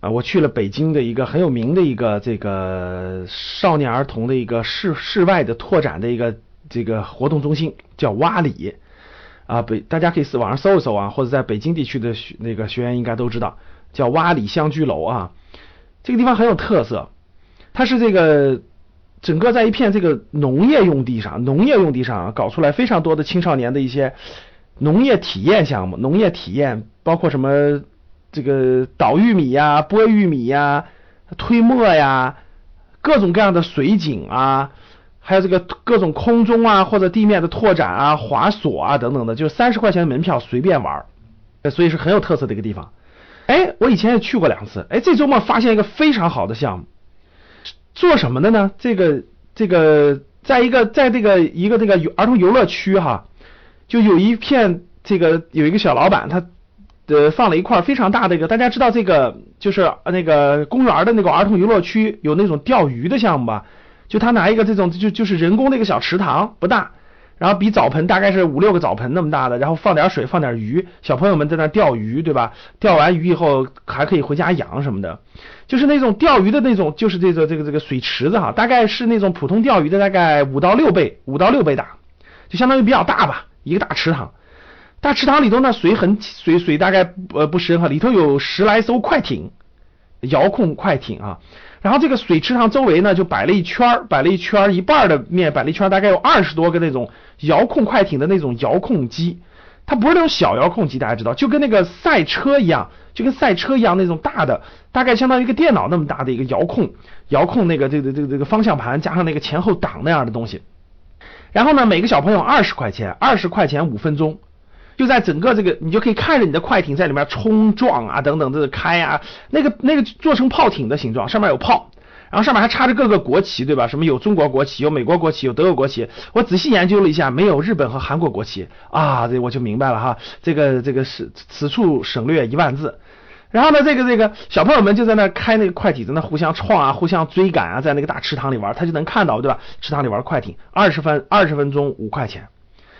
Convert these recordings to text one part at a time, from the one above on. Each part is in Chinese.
啊，我去了北京的一个很有名的一个这个少年儿童的一个室室外的拓展的一个这个活动中心，叫洼里啊。北大家可以是网上搜一搜啊，或者在北京地区的学那个学员应该都知道，叫洼里乡居楼啊。这个地方很有特色，它是这个整个在一片这个农业用地上，农业用地上搞出来非常多的青少年的一些。农业体验项目，农业体验包括什么？这个捣玉米呀，剥玉米呀，推磨呀，各种各样的水井啊，还有这个各种空中啊或者地面的拓展啊、滑索啊等等的，就三十块钱的门票随便玩，所以是很有特色的一个地方。哎，我以前也去过两次，哎，这周末发现一个非常好的项目，做什么的呢？这个这个，在一个在这个一个这个儿童游乐区哈。就有一片这个有一个小老板，他呃放了一块非常大的一个，大家知道这个就是那个公园的那个儿童游乐区有那种钓鱼的项目吧？就他拿一个这种就就是人工的一个小池塘，不大，然后比澡盆大概是五六个澡盆那么大的，然后放点水放点鱼，小朋友们在那钓鱼，对吧？钓完鱼以后还可以回家养什么的，就是那种钓鱼的那种，就是这个这个这个水池子哈，大概是那种普通钓鱼的大概五到六倍，五到六倍大，就相当于比较大吧。一个大池塘，大池塘里头呢水很水水大概呃不深哈，里头有十来艘快艇，遥控快艇啊。然后这个水池塘周围呢就摆了一圈摆了一圈一半的面摆了一圈大概有二十多个那种遥控快艇的那种遥控机，它不是那种小遥控机，大家知道，就跟那个赛车一样，就跟赛车一样那种大的，大概相当于一个电脑那么大的一个遥控遥控那个这个这个这个方向盘加上那个前后挡那样的东西。然后呢，每个小朋友二十块钱，二十块钱五分钟，就在整个这个，你就可以看着你的快艇在里面冲撞啊，等等这个开啊，那个那个做成炮艇的形状，上面有炮，然后上面还插着各个国旗，对吧？什么有中国国旗，有美国国旗，有德国国旗。我仔细研究了一下，没有日本和韩国国旗啊，这我就明白了哈，这个这个是此处省略一万字。然后呢，这个这个小朋友们就在那开那个快艇，在那互相撞啊，互相追赶啊，在那个大池塘里玩，他就能看到，对吧？池塘里玩快艇，二十分二十分钟五块钱。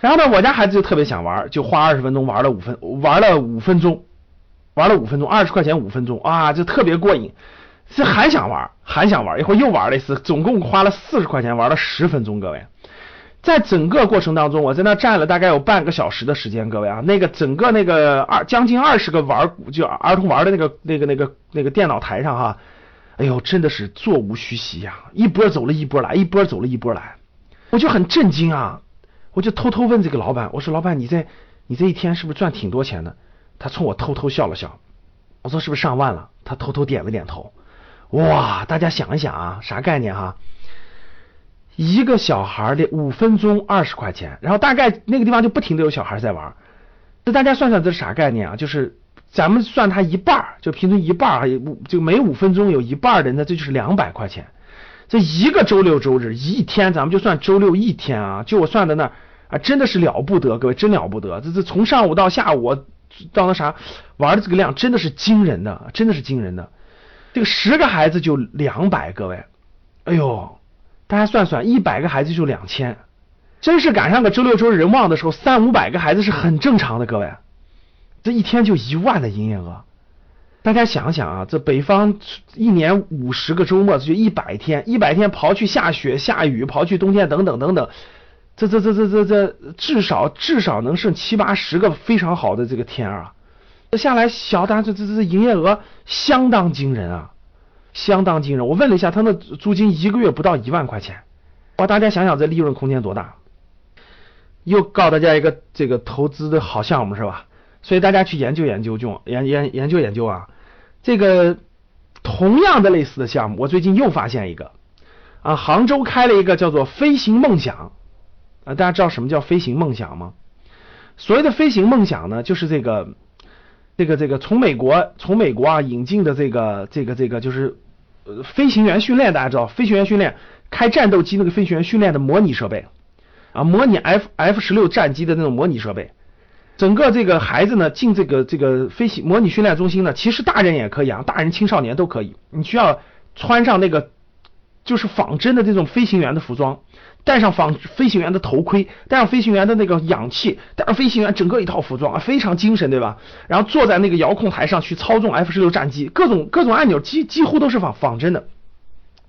然后呢，我家孩子就特别想玩，就花二十分钟玩了五分，玩了五分钟，玩了五分钟，二十块钱五分钟啊，就特别过瘾，是还想玩，还想玩，一会儿又玩了一次，总共花了四十块钱，玩了十分钟，各位。在整个过程当中，我在那站了大概有半个小时的时间，各位啊，那个整个那个二将近二十个玩就儿童玩的那个那个那个那个电脑台上哈，哎呦，真的是座无虚席呀，一波走了一波来，一波走了一波来，我就很震惊啊，我就偷偷问这个老板，我说老板，你这你这一天是不是赚挺多钱的？他冲我偷偷笑了笑，我说是不是上万了？他偷偷点了点头，哇，大家想一想啊，啥概念哈？一个小孩的五分钟二十块钱，然后大概那个地方就不停的有小孩在玩，那大家算算这是啥概念啊？就是咱们算他一半，就平均一半，就每五分钟有一半的，那这就是两百块钱。这一个周六周日一天，咱们就算周六一天啊，就我算的那啊，真的是了不得，各位真了不得。这这从上午到下午到那啥玩的这个量真的是惊人的，真的是惊人的。这个十个孩子就两百，各位，哎呦。大家算算，一百个孩子就两千，真是赶上个周六周日人旺的时候，三五百个孩子是很正常的。各位，这一天就一万的营业额，大家想想啊，这北方一年五十个周末，就一百天，一百天刨去下雪下雨，刨去冬天等等等等，这这这这这这至少至少能剩七八十个非常好的这个天啊，这下来小单这这这营业额相当惊人啊。相当惊人，我问了一下，他那租金一个月不到一万块钱，哇！大家想想这利润空间多大？又告诉大家一个这个投资的好项目是吧？所以大家去研究研究，就研研研究研究啊。这个同样的类似的项目，我最近又发现一个啊，杭州开了一个叫做“飞行梦想”啊，大家知道什么叫“飞行梦想”吗？所谓的“飞行梦想”呢，就是这个这个这个从美国从美国啊引进的这个这个这个就是。呃飞行员训练，大家知道飞行员训练开战斗机那个飞行员训练的模拟设备啊，模拟 F F 十六战机的那种模拟设备。整个这个孩子呢进这个这个飞行模拟训练中心呢，其实大人也可以啊，大人青少年都可以。你需要穿上那个就是仿真的这种飞行员的服装，戴上仿飞行员的头盔，戴上飞行员的那个氧气，戴上飞行员整个一套服装啊，非常精神，对吧？然后坐在那个遥控台上去操纵 F 十六战机，各种各种按钮几几乎都是仿仿真的。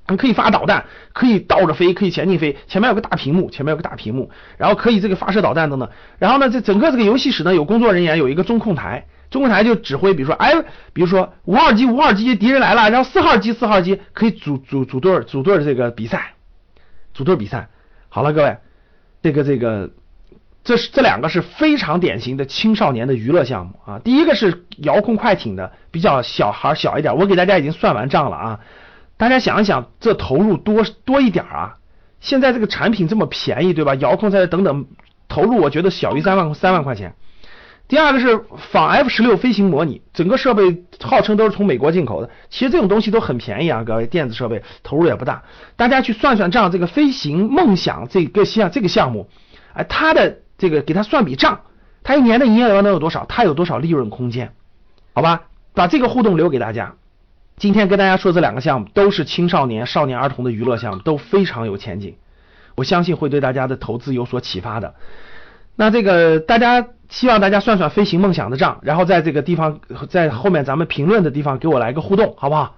你可以发导弹，可以倒着飞，可以前进飞，前面有个大屏幕，前面有个大屏幕，然后可以这个发射导弹等等。然后呢，这整个这个游戏室呢，有工作人员，有一个中控台，中控台就指挥，比如说，哎，比如说五号机，五号机敌人来了，然后四号机，四号机可以组组组队组队这个比赛，组队比赛。好了，各位，这个这个，这是这两个是非常典型的青少年的娱乐项目啊。第一个是遥控快艇的，比较小孩小一点，我给大家已经算完账了啊。大家想一想，这投入多多一点啊？现在这个产品这么便宜，对吧？遥控车等等，投入我觉得小于三万三万块钱。第二个是仿 F 十六飞行模拟，整个设备号称都是从美国进口的。其实这种东西都很便宜啊，各位，电子设备投入也不大。大家去算算账，这个飞行梦想这个项这个项目，哎，它的这个给它算笔账，它一年的营业额能有多少？它有多少利润空间？好吧，把这个互动留给大家。今天跟大家说这两个项目都是青少年、少年儿童的娱乐项目，都非常有前景，我相信会对大家的投资有所启发的。那这个大家希望大家算算飞行梦想的账，然后在这个地方在后面咱们评论的地方给我来个互动，好不好？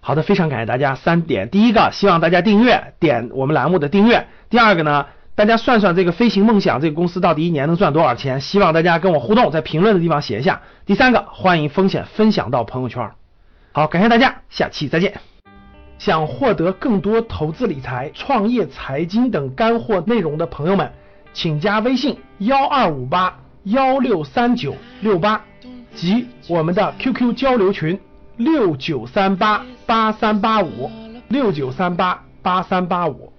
好的，非常感谢大家。三点，第一个希望大家订阅，点我们栏目的订阅。第二个呢，大家算算这个飞行梦想这个公司到底一年能赚多少钱？希望大家跟我互动，在评论的地方写一下。第三个，欢迎风险分享到朋友圈。好，感谢大家，下期再见。想获得更多投资理财、创业、财经等干货内容的朋友们，请加微信幺二五八幺六三九六八及我们的 QQ 交流群六九三八八三八五六九三八八三八五。